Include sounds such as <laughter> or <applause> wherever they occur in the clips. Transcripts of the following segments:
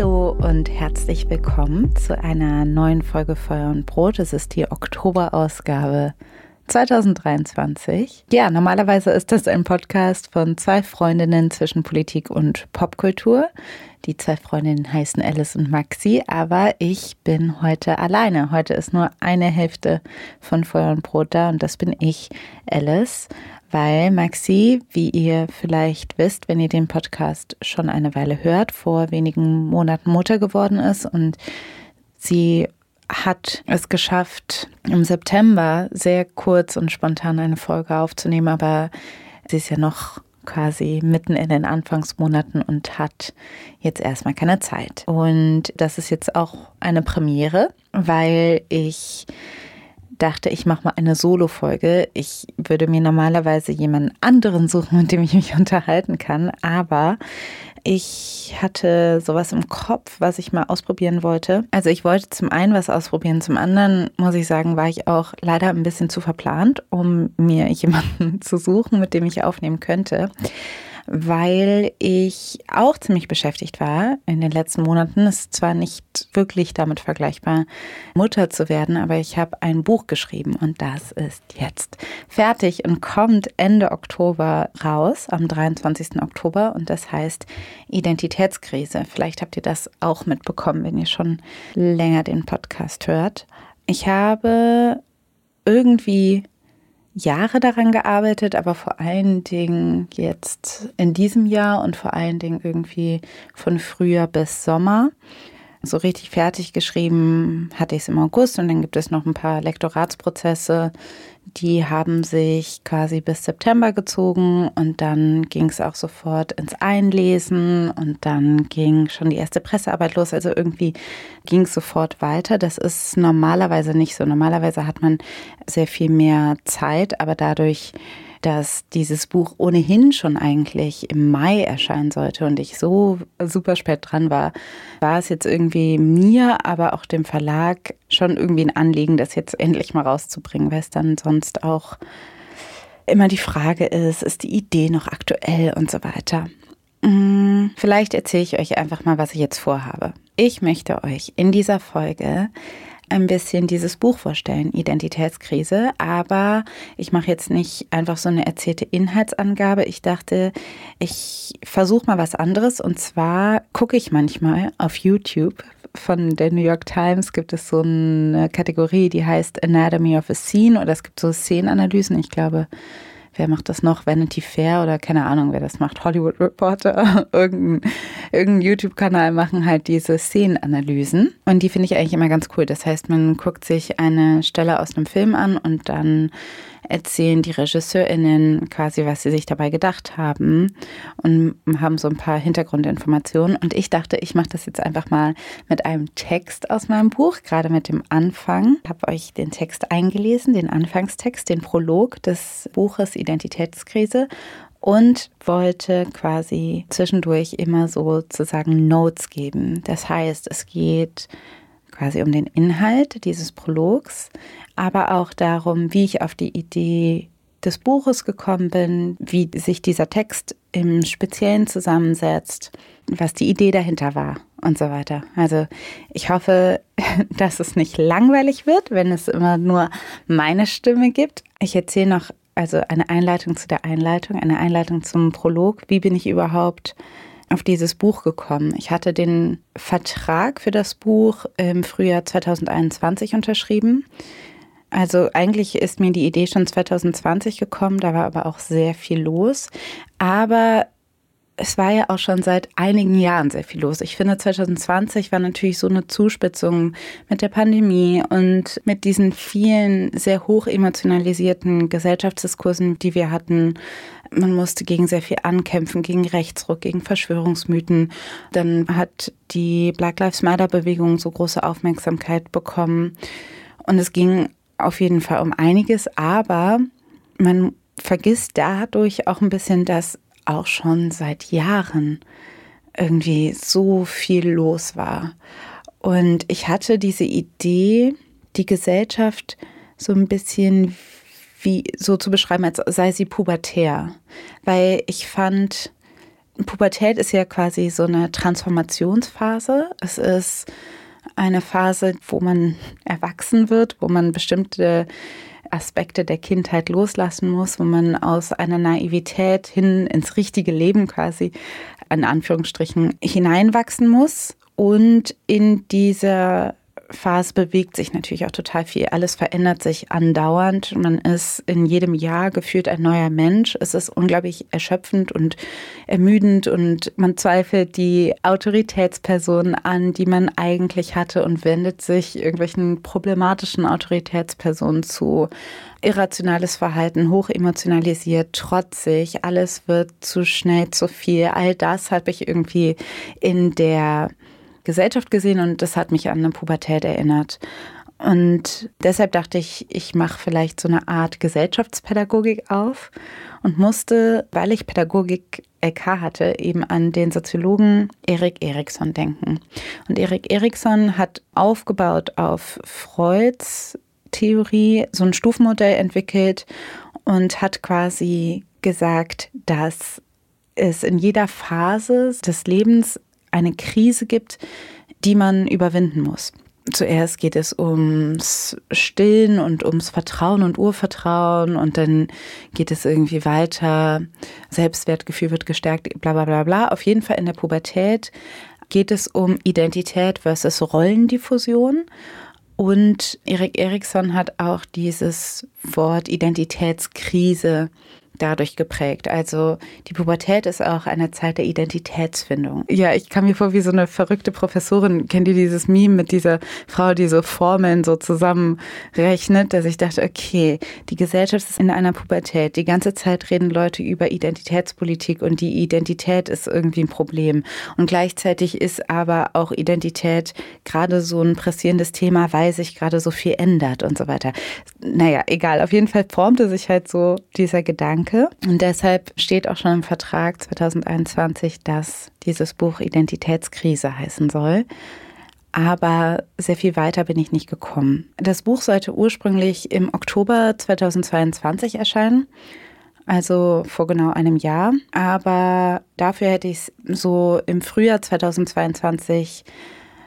Hallo und herzlich willkommen zu einer neuen Folge Feuer und Brot. Es ist die Oktoberausgabe 2023. Ja, normalerweise ist das ein Podcast von zwei Freundinnen zwischen Politik und Popkultur. Die zwei Freundinnen heißen Alice und Maxi, aber ich bin heute alleine. Heute ist nur eine Hälfte von Feuer und Brot da und das bin ich, Alice weil Maxi, wie ihr vielleicht wisst, wenn ihr den Podcast schon eine Weile hört, vor wenigen Monaten Mutter geworden ist und sie hat es geschafft, im September sehr kurz und spontan eine Folge aufzunehmen, aber sie ist ja noch quasi mitten in den Anfangsmonaten und hat jetzt erstmal keine Zeit. Und das ist jetzt auch eine Premiere, weil ich dachte, ich mache mal eine Solo-Folge. Ich würde mir normalerweise jemanden anderen suchen, mit dem ich mich <laughs> unterhalten kann, aber ich hatte sowas im Kopf, was ich mal ausprobieren wollte. Also ich wollte zum einen was ausprobieren, zum anderen muss ich sagen, war ich auch leider ein bisschen zu verplant, um mir <laughs> jemanden zu suchen, mit dem ich aufnehmen könnte weil ich auch ziemlich beschäftigt war in den letzten Monaten. Es ist zwar nicht wirklich damit vergleichbar, Mutter zu werden, aber ich habe ein Buch geschrieben und das ist jetzt fertig und kommt Ende Oktober raus, am 23. Oktober und das heißt Identitätskrise. Vielleicht habt ihr das auch mitbekommen, wenn ihr schon länger den Podcast hört. Ich habe irgendwie Jahre daran gearbeitet, aber vor allen Dingen jetzt in diesem Jahr und vor allen Dingen irgendwie von Frühjahr bis Sommer. So richtig fertig geschrieben hatte ich es im August und dann gibt es noch ein paar Lektoratsprozesse, die haben sich quasi bis September gezogen und dann ging es auch sofort ins Einlesen und dann ging schon die erste Pressearbeit los. Also irgendwie ging es sofort weiter. Das ist normalerweise nicht so. Normalerweise hat man sehr viel mehr Zeit, aber dadurch dass dieses Buch ohnehin schon eigentlich im Mai erscheinen sollte und ich so super spät dran war, war es jetzt irgendwie mir, aber auch dem Verlag schon irgendwie ein Anliegen, das jetzt endlich mal rauszubringen, weil es dann sonst auch immer die Frage ist, ist die Idee noch aktuell und so weiter. Mm, vielleicht erzähle ich euch einfach mal, was ich jetzt vorhabe. Ich möchte euch in dieser Folge ein bisschen dieses Buch vorstellen, Identitätskrise. Aber ich mache jetzt nicht einfach so eine erzählte Inhaltsangabe. Ich dachte, ich versuche mal was anderes. Und zwar gucke ich manchmal auf YouTube. Von der New York Times gibt es so eine Kategorie, die heißt Anatomy of a Scene oder es gibt so Szenenanalysen. Ich glaube, wer macht das noch? Vanity Fair oder keine Ahnung, wer das macht. Hollywood Reporter, <laughs> irgendein, irgendein YouTube-Kanal machen halt diese Szenenanalysen. Und die finde ich eigentlich immer ganz cool. Das heißt, man guckt sich eine Stelle aus einem Film an und dann erzählen die RegisseurInnen quasi, was sie sich dabei gedacht haben und haben so ein paar Hintergrundinformationen. Und ich dachte, ich mache das jetzt einfach mal mit einem Text aus meinem Buch, gerade mit dem Anfang. Ich habe euch den Text eingelesen, den Anfangstext, den Prolog des Buches Identitätskrise und wollte quasi zwischendurch immer sozusagen Notes geben. Das heißt, es geht quasi um den Inhalt dieses Prologs, aber auch darum, wie ich auf die Idee des Buches gekommen bin, wie sich dieser Text im Speziellen zusammensetzt, was die Idee dahinter war und so weiter. Also ich hoffe, <laughs> dass es nicht langweilig wird, wenn es immer nur meine Stimme gibt. Ich erzähle noch also eine Einleitung zu der Einleitung, eine Einleitung zum Prolog. Wie bin ich überhaupt auf dieses Buch gekommen? Ich hatte den Vertrag für das Buch im Frühjahr 2021 unterschrieben. Also eigentlich ist mir die Idee schon 2020 gekommen, da war aber auch sehr viel los. Aber es war ja auch schon seit einigen Jahren sehr viel los. Ich finde, 2020 war natürlich so eine Zuspitzung mit der Pandemie und mit diesen vielen sehr hoch emotionalisierten Gesellschaftsdiskursen, die wir hatten. Man musste gegen sehr viel ankämpfen, gegen Rechtsruck, gegen Verschwörungsmythen. Dann hat die Black Lives Matter Bewegung so große Aufmerksamkeit bekommen. Und es ging auf jeden Fall um einiges, aber man vergisst dadurch auch ein bisschen, dass auch schon seit Jahren irgendwie so viel los war. Und ich hatte diese Idee, die Gesellschaft so ein bisschen wie so zu beschreiben, als sei sie pubertär. Weil ich fand, Pubertät ist ja quasi so eine Transformationsphase. Es ist eine Phase, wo man erwachsen wird, wo man bestimmte Aspekte der Kindheit loslassen muss, wo man aus einer Naivität hin ins richtige Leben quasi in Anführungsstrichen hineinwachsen muss. Und in dieser Phase bewegt sich natürlich auch total viel. Alles verändert sich andauernd. Man ist in jedem Jahr gefühlt ein neuer Mensch. Es ist unglaublich erschöpfend und ermüdend und man zweifelt die Autoritätspersonen an, die man eigentlich hatte und wendet sich irgendwelchen problematischen Autoritätspersonen zu. Irrationales Verhalten, hoch emotionalisiert, trotzig, alles wird zu schnell, zu viel. All das habe ich irgendwie in der Gesellschaft gesehen und das hat mich an eine Pubertät erinnert. Und deshalb dachte ich, ich mache vielleicht so eine Art Gesellschaftspädagogik auf und musste, weil ich Pädagogik LK hatte, eben an den Soziologen Erik Erikson denken. Und Erik Erikson hat aufgebaut auf Freuds Theorie so ein Stufenmodell entwickelt und hat quasi gesagt, dass es in jeder Phase des Lebens eine Krise gibt, die man überwinden muss. Zuerst geht es ums Stillen und ums Vertrauen und Urvertrauen und dann geht es irgendwie weiter. Selbstwertgefühl wird gestärkt, bla bla bla bla. Auf jeden Fall in der Pubertät geht es um Identität versus Rollendiffusion. Und Erik Erikson hat auch dieses Wort Identitätskrise dadurch geprägt. Also die Pubertät ist auch eine Zeit der Identitätsfindung. Ja, ich kam mir vor wie so eine verrückte Professorin. Kennt ihr dieses Meme mit dieser Frau, die so Formeln so zusammenrechnet, dass ich dachte, okay, die Gesellschaft ist in einer Pubertät. Die ganze Zeit reden Leute über Identitätspolitik und die Identität ist irgendwie ein Problem. Und gleichzeitig ist aber auch Identität gerade so ein pressierendes Thema, weil sich gerade so viel ändert und so weiter. Naja, egal. Auf jeden Fall formte sich halt so dieser Gedanke Gedanke. Und deshalb steht auch schon im Vertrag 2021, dass dieses Buch Identitätskrise heißen soll. Aber sehr viel weiter bin ich nicht gekommen. Das Buch sollte ursprünglich im Oktober 2022 erscheinen, also vor genau einem Jahr. Aber dafür hätte ich es so im Frühjahr 2022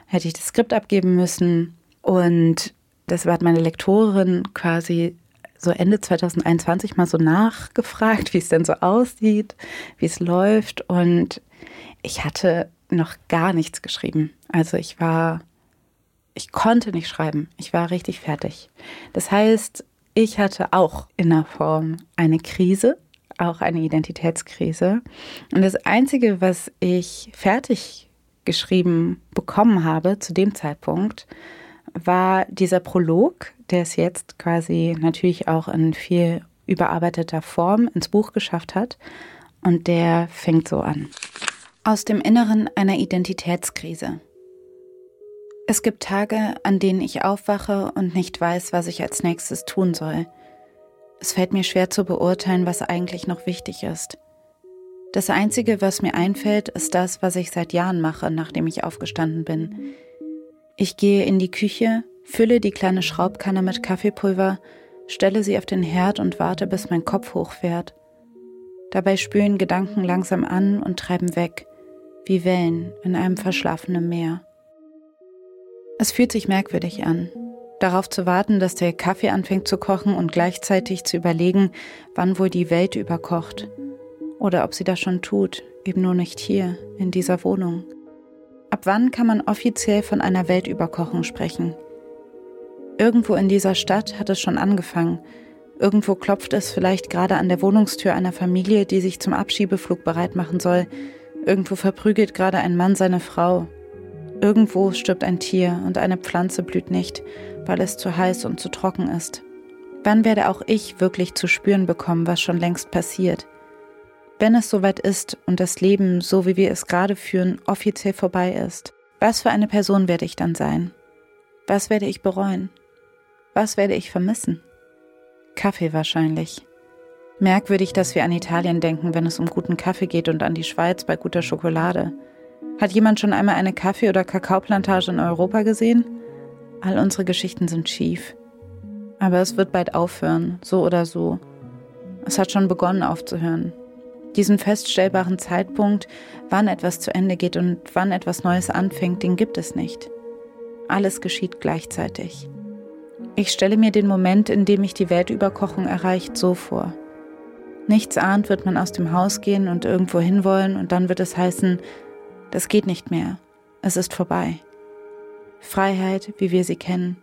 hätte ich das Skript abgeben müssen. Und das hat meine Lektorin quasi so Ende 2021 mal so nachgefragt, <laughs> wie es denn so aussieht, wie es läuft. Und ich hatte noch gar nichts geschrieben. Also ich war, ich konnte nicht schreiben. Ich war richtig fertig. Das heißt, ich hatte auch in der Form eine Krise, auch eine Identitätskrise. Und das Einzige, was ich fertig geschrieben bekommen habe zu dem Zeitpunkt, war dieser Prolog, der es jetzt quasi natürlich auch in viel überarbeiteter Form ins Buch geschafft hat. Und der fängt so an. Aus dem Inneren einer Identitätskrise. Es gibt Tage, an denen ich aufwache und nicht weiß, was ich als nächstes tun soll. Es fällt mir schwer zu beurteilen, was eigentlich noch wichtig ist. Das Einzige, was mir einfällt, ist das, was ich seit Jahren mache, nachdem ich aufgestanden bin. Ich gehe in die Küche, fülle die kleine Schraubkanne mit Kaffeepulver, stelle sie auf den Herd und warte, bis mein Kopf hochfährt. Dabei spülen Gedanken langsam an und treiben weg, wie Wellen in einem verschlafenen Meer. Es fühlt sich merkwürdig an, darauf zu warten, dass der Kaffee anfängt zu kochen und gleichzeitig zu überlegen, wann wohl die Welt überkocht. Oder ob sie das schon tut, eben nur nicht hier, in dieser Wohnung. Ab wann kann man offiziell von einer Weltüberkochung sprechen? Irgendwo in dieser Stadt hat es schon angefangen. Irgendwo klopft es vielleicht gerade an der Wohnungstür einer Familie, die sich zum Abschiebeflug bereit machen soll. Irgendwo verprügelt gerade ein Mann seine Frau. Irgendwo stirbt ein Tier und eine Pflanze blüht nicht, weil es zu heiß und zu trocken ist. Wann werde auch ich wirklich zu spüren bekommen, was schon längst passiert? wenn es soweit ist und das Leben, so wie wir es gerade führen, offiziell vorbei ist, was für eine Person werde ich dann sein? Was werde ich bereuen? Was werde ich vermissen? Kaffee wahrscheinlich. Merkwürdig, dass wir an Italien denken, wenn es um guten Kaffee geht und an die Schweiz bei guter Schokolade. Hat jemand schon einmal eine Kaffee- oder Kakaoplantage in Europa gesehen? All unsere Geschichten sind schief. Aber es wird bald aufhören, so oder so. Es hat schon begonnen aufzuhören. Diesen feststellbaren Zeitpunkt, wann etwas zu Ende geht und wann etwas Neues anfängt, den gibt es nicht. Alles geschieht gleichzeitig. Ich stelle mir den Moment, in dem mich die Weltüberkochung erreicht, so vor. Nichts ahnt wird man aus dem Haus gehen und irgendwo hinwollen und dann wird es heißen, das geht nicht mehr, es ist vorbei. Freiheit, wie wir sie kennen,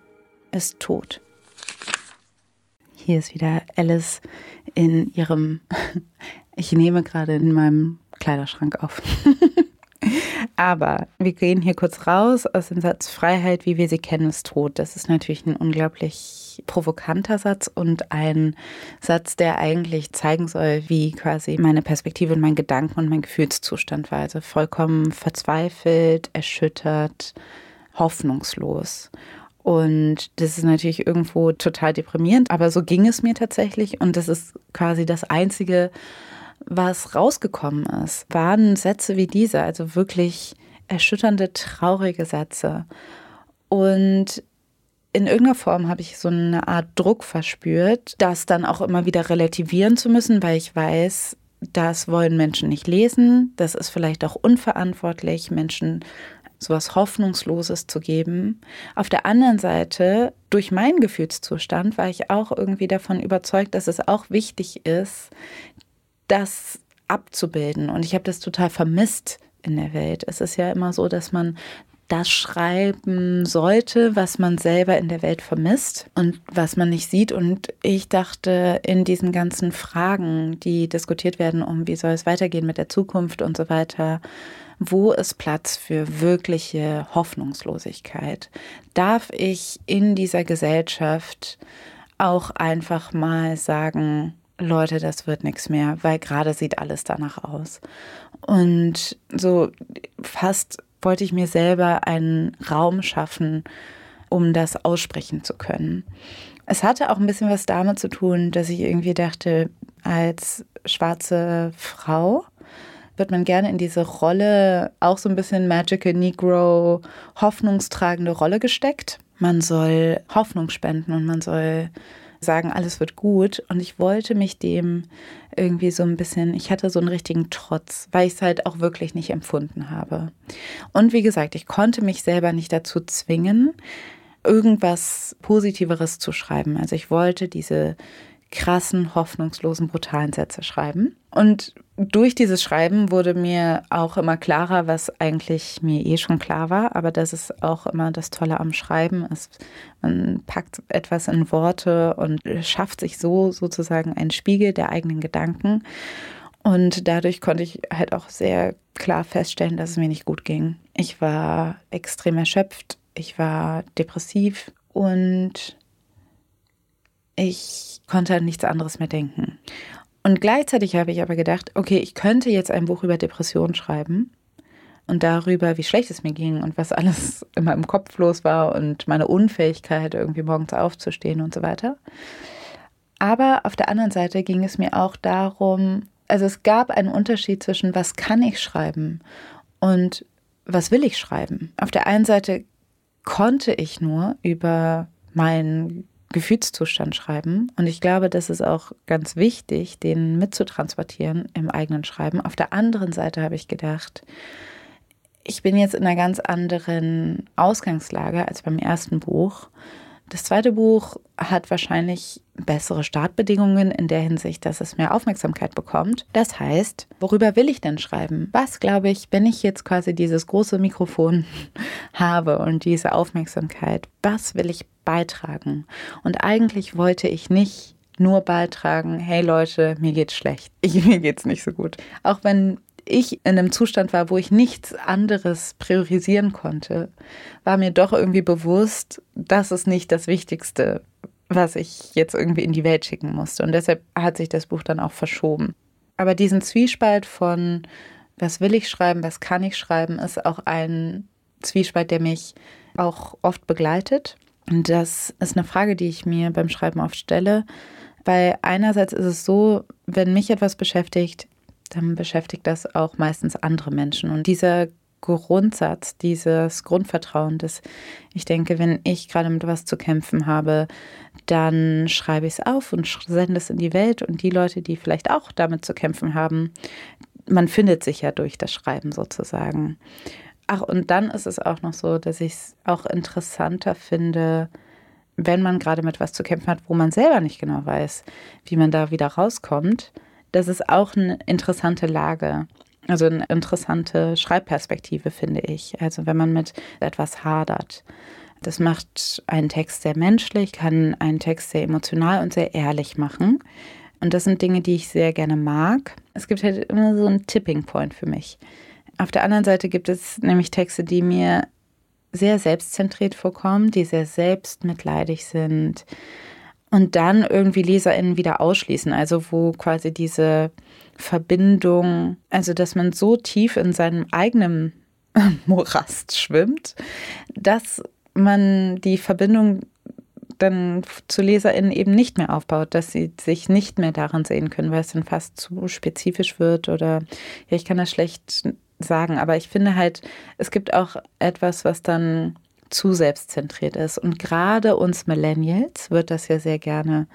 ist tot. Hier ist wieder Alice in ihrem, <laughs> ich nehme gerade in meinem Kleiderschrank auf. <laughs> Aber wir gehen hier kurz raus aus dem Satz Freiheit, wie wir sie kennen, ist tot. Das ist natürlich ein unglaublich provokanter Satz und ein Satz, der eigentlich zeigen soll, wie quasi meine Perspektive und mein Gedanken und mein Gefühlszustand war. Also vollkommen verzweifelt, erschüttert, hoffnungslos. Und das ist natürlich irgendwo total deprimierend, aber so ging es mir tatsächlich. Und das ist quasi das Einzige, was rausgekommen ist, waren Sätze wie diese, also wirklich erschütternde, traurige Sätze. Und in irgendeiner Form habe ich so eine Art Druck verspürt, das dann auch immer wieder relativieren zu müssen, weil ich weiß, das wollen Menschen nicht lesen. Das ist vielleicht auch unverantwortlich, Menschen sowas Hoffnungsloses zu geben. Auf der anderen Seite, durch meinen Gefühlszustand, war ich auch irgendwie davon überzeugt, dass es auch wichtig ist, das abzubilden. Und ich habe das total vermisst in der Welt. Es ist ja immer so, dass man das schreiben sollte, was man selber in der Welt vermisst und was man nicht sieht. Und ich dachte, in diesen ganzen Fragen, die diskutiert werden, um wie soll es weitergehen mit der Zukunft und so weiter, wo ist Platz für wirkliche Hoffnungslosigkeit? Darf ich in dieser Gesellschaft auch einfach mal sagen, Leute, das wird nichts mehr, weil gerade sieht alles danach aus. Und so fast wollte ich mir selber einen Raum schaffen, um das aussprechen zu können. Es hatte auch ein bisschen was damit zu tun, dass ich irgendwie dachte, als schwarze Frau wird man gerne in diese Rolle, auch so ein bisschen Magical Negro, hoffnungstragende Rolle gesteckt. Man soll Hoffnung spenden und man soll sagen, alles wird gut. Und ich wollte mich dem irgendwie so ein bisschen, ich hatte so einen richtigen Trotz, weil ich es halt auch wirklich nicht empfunden habe. Und wie gesagt, ich konnte mich selber nicht dazu zwingen, irgendwas Positiveres zu schreiben. Also ich wollte diese krassen, hoffnungslosen, brutalen Sätze schreiben. Und durch dieses Schreiben wurde mir auch immer klarer, was eigentlich mir eh schon klar war, aber das ist auch immer das Tolle am Schreiben ist, man packt etwas in Worte und schafft sich so sozusagen einen Spiegel der eigenen Gedanken. Und dadurch konnte ich halt auch sehr klar feststellen, dass es mir nicht gut ging. Ich war extrem erschöpft, ich war depressiv und ich konnte an nichts anderes mehr denken. Und gleichzeitig habe ich aber gedacht, okay, ich könnte jetzt ein Buch über Depressionen schreiben und darüber, wie schlecht es mir ging und was alles <laughs> in meinem Kopf los war und meine Unfähigkeit, irgendwie morgens aufzustehen und so weiter. Aber auf der anderen Seite ging es mir auch darum, also es gab einen Unterschied zwischen, was kann ich schreiben und was will ich schreiben. Auf der einen Seite konnte ich nur über mein Gefühlszustand schreiben. Und ich glaube, das ist auch ganz wichtig, den mitzutransportieren im eigenen Schreiben. Auf der anderen Seite habe ich gedacht, ich bin jetzt in einer ganz anderen Ausgangslage als beim ersten Buch. Das zweite Buch hat wahrscheinlich bessere Startbedingungen in der Hinsicht, dass es mehr Aufmerksamkeit bekommt. Das heißt, worüber will ich denn schreiben? Was glaube ich, wenn ich jetzt quasi dieses große Mikrofon <laughs> habe und diese Aufmerksamkeit, was will ich beitragen? Und eigentlich wollte ich nicht nur beitragen, hey Leute, mir geht's schlecht. Ich, <laughs> mir geht's nicht so gut. Auch wenn ich in einem Zustand war, wo ich nichts anderes priorisieren konnte, war mir doch irgendwie bewusst, das ist nicht das Wichtigste, was ich jetzt irgendwie in die Welt schicken musste. Und deshalb hat sich das Buch dann auch verschoben. Aber diesen Zwiespalt von, was will ich schreiben, was kann ich schreiben, ist auch ein Zwiespalt, der mich auch oft begleitet. Und das ist eine Frage, die ich mir beim Schreiben oft stelle, weil einerseits ist es so, wenn mich etwas beschäftigt, dann beschäftigt das auch meistens andere Menschen. Und dieser Grundsatz, dieses Grundvertrauen, dass ich denke, wenn ich gerade mit was zu kämpfen habe, dann schreibe ich es auf und sende es in die Welt und die Leute, die vielleicht auch damit zu kämpfen haben, man findet sich ja durch das Schreiben sozusagen. Ach, und dann ist es auch noch so, dass ich es auch interessanter finde, wenn man gerade mit was zu kämpfen hat, wo man selber nicht genau weiß, wie man da wieder rauskommt. Das ist auch eine interessante Lage. Also eine interessante Schreibperspektive, finde ich. Also wenn man mit etwas hadert. Das macht einen Text sehr menschlich, kann einen Text sehr emotional und sehr ehrlich machen. Und das sind Dinge, die ich sehr gerne mag. Es gibt halt immer so einen Tipping Point für mich. Auf der anderen Seite gibt es nämlich Texte, die mir sehr selbstzentriert vorkommen, die sehr selbstmitleidig sind und dann irgendwie LeserInnen wieder ausschließen. Also wo quasi diese Verbindung, also dass man so tief in seinem eigenen <laughs> Morast schwimmt, dass man die Verbindung dann zu LeserInnen eben nicht mehr aufbaut, dass sie sich nicht mehr daran sehen können, weil es dann fast zu spezifisch wird oder ja, ich kann das schlecht sagen, aber ich finde halt, es gibt auch etwas, was dann zu selbstzentriert ist. Und gerade uns Millennials wird das ja sehr gerne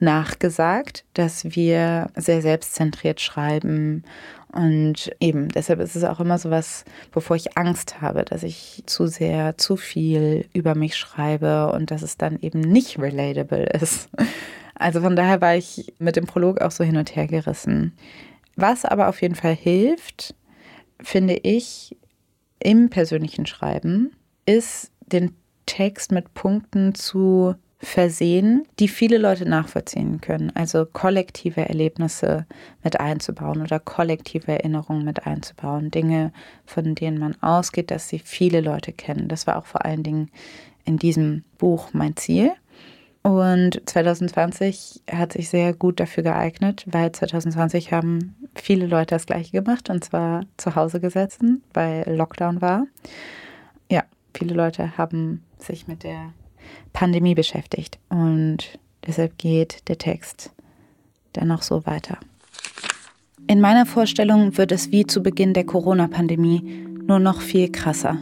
nachgesagt, dass wir sehr selbstzentriert schreiben. Und eben, deshalb ist es auch immer so was, bevor ich Angst habe, dass ich zu sehr, zu viel über mich schreibe und dass es dann eben nicht relatable ist. Also von daher war ich mit dem Prolog auch so hin und her gerissen. Was aber auf jeden Fall hilft, finde ich, im persönlichen Schreiben, ist den Text mit Punkten zu versehen, die viele Leute nachvollziehen können. Also kollektive Erlebnisse mit einzubauen oder kollektive Erinnerungen mit einzubauen. Dinge, von denen man ausgeht, dass sie viele Leute kennen. Das war auch vor allen Dingen in diesem Buch mein Ziel. Und 2020 hat sich sehr gut dafür geeignet, weil 2020 haben viele Leute das gleiche gemacht und zwar zu Hause gesessen, weil Lockdown war. Ja, viele Leute haben sich mit der Pandemie beschäftigt und deshalb geht der Text dann noch so weiter. In meiner Vorstellung wird es wie zu Beginn der Corona-Pandemie, nur noch viel krasser.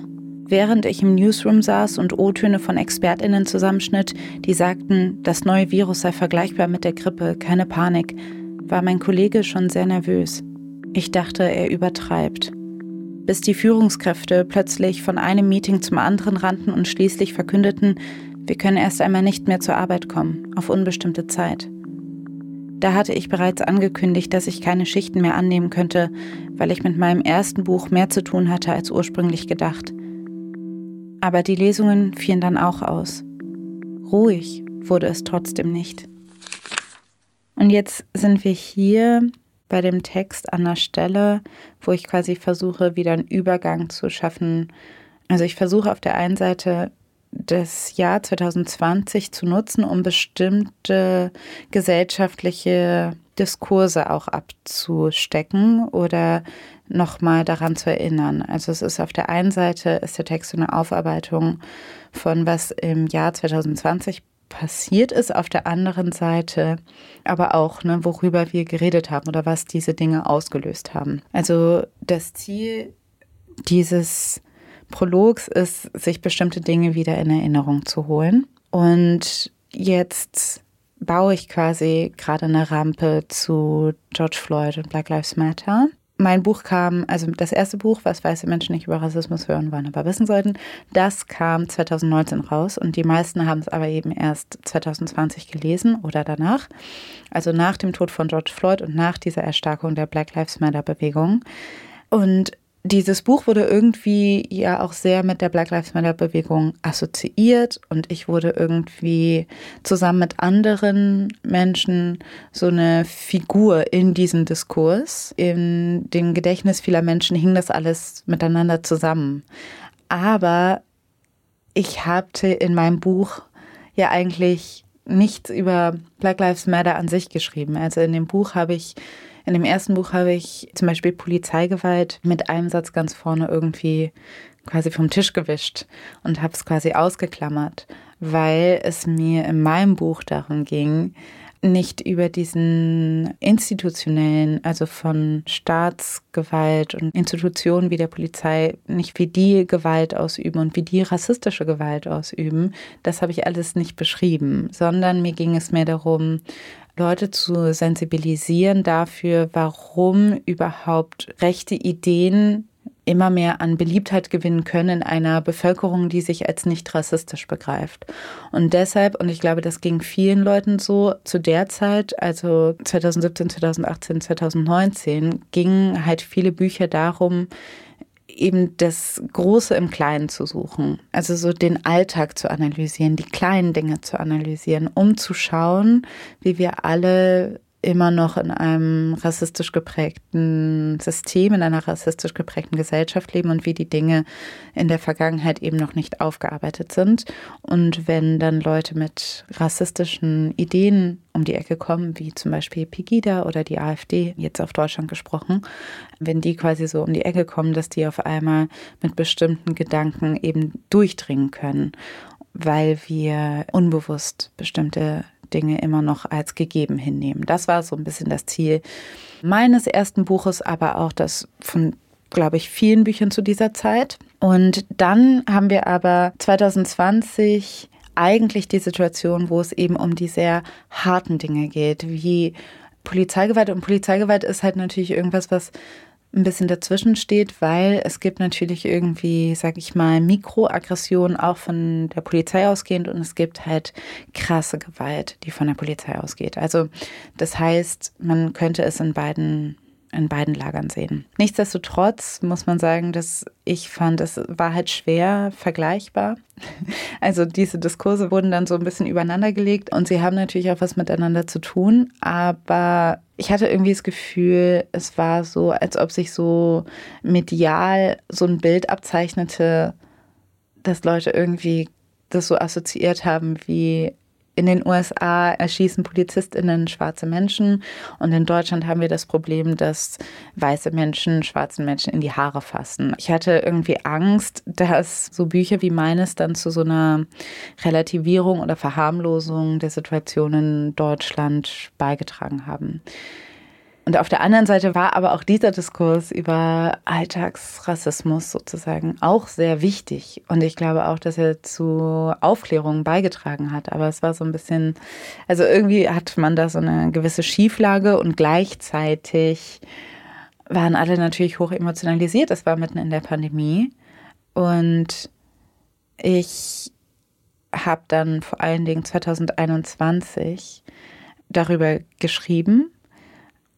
Während ich im Newsroom saß und O-Töne von ExpertInnen zusammenschnitt, die sagten, das neue Virus sei vergleichbar mit der Grippe, keine Panik, war mein Kollege schon sehr nervös. Ich dachte, er übertreibt bis die Führungskräfte plötzlich von einem Meeting zum anderen rannten und schließlich verkündeten, wir können erst einmal nicht mehr zur Arbeit kommen, auf unbestimmte Zeit. Da hatte ich bereits angekündigt, dass ich keine Schichten mehr annehmen könnte, weil ich mit meinem ersten Buch mehr zu tun hatte als ursprünglich gedacht. Aber die Lesungen fielen dann auch aus. Ruhig wurde es trotzdem nicht. Und jetzt sind wir hier bei dem Text an der Stelle, wo ich quasi versuche, wieder einen Übergang zu schaffen. Also ich versuche auf der einen Seite das Jahr 2020 zu nutzen, um bestimmte gesellschaftliche Diskurse auch abzustecken oder nochmal daran zu erinnern. Also es ist auf der einen Seite ist der Text eine Aufarbeitung von was im Jahr 2020 passiert ist, auf der anderen Seite aber auch, ne, worüber wir geredet haben oder was diese Dinge ausgelöst haben. Also das Ziel dieses Prologs ist, sich bestimmte Dinge wieder in Erinnerung zu holen. Und jetzt baue ich quasi gerade eine Rampe zu George Floyd und Black Lives Matter mein Buch kam, also das erste Buch, was weiße Menschen nicht über Rassismus hören wollen, aber wissen sollten, das kam 2019 raus und die meisten haben es aber eben erst 2020 gelesen oder danach, also nach dem Tod von George Floyd und nach dieser Erstarkung der Black Lives Matter Bewegung. Und dieses Buch wurde irgendwie ja auch sehr mit der Black Lives Matter Bewegung assoziiert und ich wurde irgendwie zusammen mit anderen Menschen so eine Figur in diesem Diskurs. In dem Gedächtnis vieler Menschen hing das alles miteinander zusammen. Aber ich hatte in meinem Buch ja eigentlich nichts über Black Lives Matter an sich geschrieben. Also in dem Buch habe ich in dem ersten Buch habe ich zum Beispiel Polizeigewalt mit einem Satz ganz vorne irgendwie quasi vom Tisch gewischt und habe es quasi ausgeklammert, weil es mir in meinem Buch darum ging, nicht über diesen institutionellen, also von Staatsgewalt und Institutionen wie der Polizei, nicht wie die Gewalt ausüben und wie die rassistische Gewalt ausüben, das habe ich alles nicht beschrieben, sondern mir ging es mehr darum, Leute zu sensibilisieren dafür, warum überhaupt rechte Ideen immer mehr an Beliebtheit gewinnen können in einer Bevölkerung, die sich als nicht rassistisch begreift. Und deshalb, und ich glaube, das ging vielen Leuten so, zu der Zeit, also 2017, 2018, 2019, gingen halt viele Bücher darum, eben das Große im Kleinen zu suchen. Also so den Alltag zu analysieren, die kleinen Dinge zu analysieren, um zu schauen, wie wir alle immer noch in einem rassistisch geprägten System, in einer rassistisch geprägten Gesellschaft leben und wie die Dinge in der Vergangenheit eben noch nicht aufgearbeitet sind. Und wenn dann Leute mit rassistischen Ideen um die Ecke kommen, wie zum Beispiel Pegida oder die AfD, jetzt auf Deutschland gesprochen, wenn die quasi so um die Ecke kommen, dass die auf einmal mit bestimmten Gedanken eben durchdringen können, weil wir unbewusst bestimmte Dinge immer noch als gegeben hinnehmen. Das war so ein bisschen das Ziel meines ersten Buches, aber auch das von glaube ich, vielen Büchern zu dieser Zeit. Und dann haben wir aber 2020 eigentlich die Situation, wo es eben um die sehr harten Dinge geht, wie Polizeigewalt. Und Polizeigewalt ist halt natürlich irgendwas, was ein bisschen dazwischen steht, weil es gibt natürlich irgendwie, sag ich mal, Mikroaggressionen auch von der Polizei ausgehend und es gibt halt krasse Gewalt, die von der Polizei ausgeht. Also das heißt, man könnte es in beiden in beiden Lagern sehen. Nichtsdestotrotz muss man sagen, dass ich fand, es war halt schwer vergleichbar. <laughs> Also diese Diskurse wurden dann so ein bisschen übereinander gelegt und sie haben natürlich auch was miteinander zu tun, aber ich hatte irgendwie das Gefühl, es war so, als ob sich so medial so ein Bild abzeichnete, dass Leute irgendwie das so assoziiert haben wie in den USA erschießen PolizistInnen schwarze Menschen und in Deutschland haben wir das Problem, dass weiße Menschen schwarzen Menschen in die Haare fassen. Ich hatte irgendwie Angst, dass so Bücher wie meines dann zu so einer Relativierung oder Verharmlosung der Situation in Deutschland beigetragen haben. Und auf der anderen Seite war aber auch dieser Diskurs über Alltagsrassismus sozusagen auch sehr wichtig. Und ich glaube auch, dass er zu Aufklärung beigetragen hat. Aber es war so ein bisschen, also irgendwie hat man da so eine gewisse Schieflage und gleichzeitig waren alle natürlich hoch emotionalisiert. Das war mitten in der Pandemie. Und ich habe dann vor allen Dingen 2021 darüber geschrieben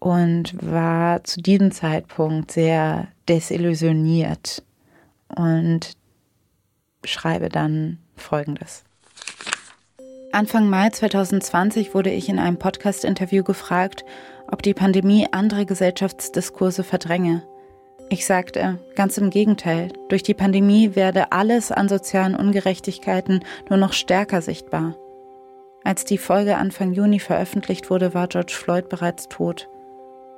und war zu diesem Zeitpunkt sehr desillusioniert und schreibe dann Folgendes. Anfang Mai 2020 wurde ich in einem Podcast-Interview gefragt, ob die Pandemie andere Gesellschaftsdiskurse verdränge. Ich sagte, ganz im Gegenteil, durch die Pandemie werde alles an sozialen Ungerechtigkeiten nur noch stärker sichtbar. Als die Folge Anfang Juni veröffentlicht wurde, war George Floyd bereits tot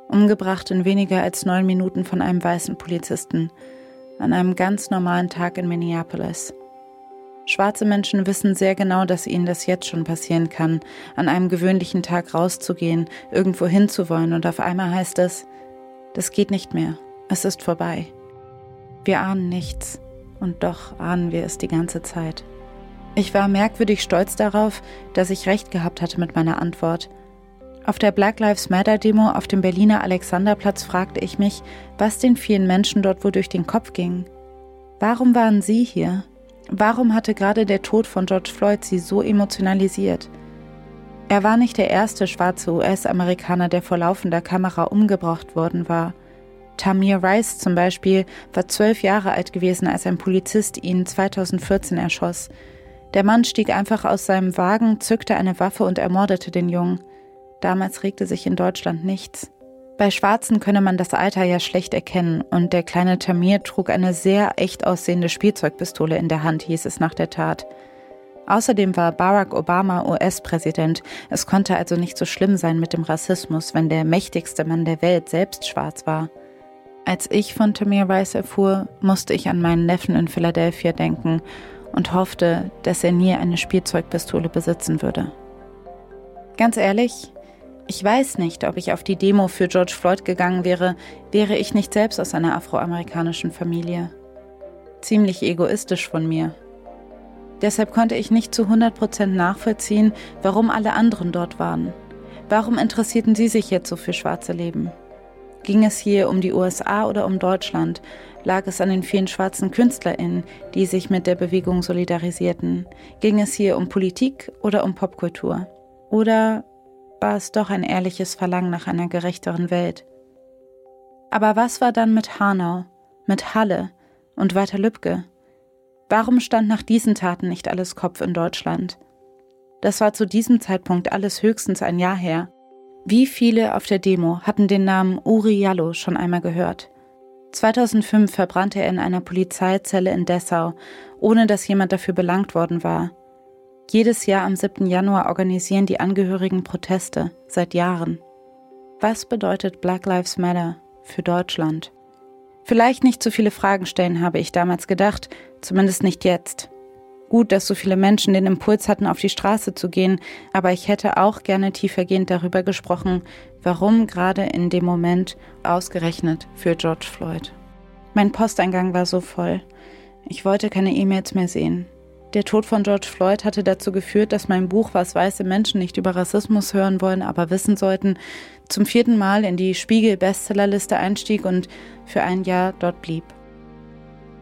umgebracht in weniger als neun Minuten von einem weißen Polizisten, an einem ganz normalen Tag in Minneapolis. Schwarze Menschen wissen sehr genau, dass ihnen das jetzt schon passieren kann, an einem gewöhnlichen Tag rauszugehen, irgendwo hinzuwollen und auf einmal heißt es, das geht nicht mehr, es ist vorbei. Wir ahnen nichts und doch ahnen wir es die ganze Zeit. Ich war merkwürdig stolz darauf, dass ich recht gehabt hatte mit meiner Antwort auf der Black Lives Matter Demo auf dem Berliner Alexanderplatz fragte ich mich, was den vielen Menschen dort wohl durch den Kopf ging. Warum waren sie hier? Warum hatte gerade der Tod von George Floyd sie so emotionalisiert? Er war nicht der erste schwarze US-Amerikaner, der vor laufender Kamera umgebracht worden war. Tamir Rice zum Beispiel war zwölf Jahre alt gewesen, als ein Polizist ihn 2014 erschoss. Der Mann stieg einfach aus seinem Wagen, zückte eine Waffe und ermordete den Jungen. Damals regte sich in Deutschland nichts. Bei Schwarzen könne man das Alter ja schlecht erkennen und der kleine Tamir trug eine sehr echt aussehende Spielzeugpistole in der Hand, hieß es nach der Tat. Außerdem war Barack Obama US-Präsident. Es konnte also nicht so schlimm sein mit dem Rassismus, wenn der mächtigste Mann der Welt selbst schwarz war. Als ich von Tamir Rice erfuhr, musste ich an meinen Neffen in Philadelphia denken und hoffte, dass er nie eine Spielzeugpistole besitzen würde. Ganz ehrlich, Ich weiß nicht, ob ich auf die Demo für George Floyd gegangen wäre, wäre ich nicht selbst aus einer afroamerikanischen Familie. Ziemlich egoistisch von mir. Deshalb konnte ich nicht zu 100% nachvollziehen, warum alle anderen dort waren. Warum interessierten sie sich jetzt so für schwarze Leben? Ging es hier um die USA oder um Deutschland? Lag es an den vielen schwarzen KünstlerInnen, die sich mit der Bewegung solidarisierten? Ging es hier um Politik oder um Popkultur? Oder war es doch ein ehrliches Verlangen nach einer gerechteren Welt? Aber was war dann mit Hanau, mit Halle und Walter Lübcke? Warum stand nach diesen Taten nicht alles Kopf in Deutschland? Das war zu diesem Zeitpunkt alles höchstens ein Jahr her. Wie viele auf der Demo hatten den Namen Uri Jallo schon einmal gehört? 2005 verbrannte er in einer Polizeizelle in Dessau, ohne dass jemand dafür belangt worden war. Jedes Jahr am 7. Januar organisieren die Angehörigen Proteste, seit Jahren. Was bedeutet Black Lives Matter für Deutschland? Vielleicht nicht zu viele Fragen stellen, habe ich damals gedacht, zumindest nicht jetzt. Gut, dass so viele Menschen den Impuls hatten, auf die Straße zu gehen, aber ich hätte auch gerne tiefergehend darüber gesprochen, warum gerade in dem Moment ausgerechnet für George Floyd. Mein Posteingang war so voll. Ich wollte keine E-Mails mehr sehen. Der Tod von George Floyd hatte dazu geführt, dass mein Buch, was weiße Menschen nicht über Rassismus hören wollen, aber wissen sollten, zum vierten Mal in die Spiegel-Bestsellerliste einstieg und für ein Jahr dort blieb.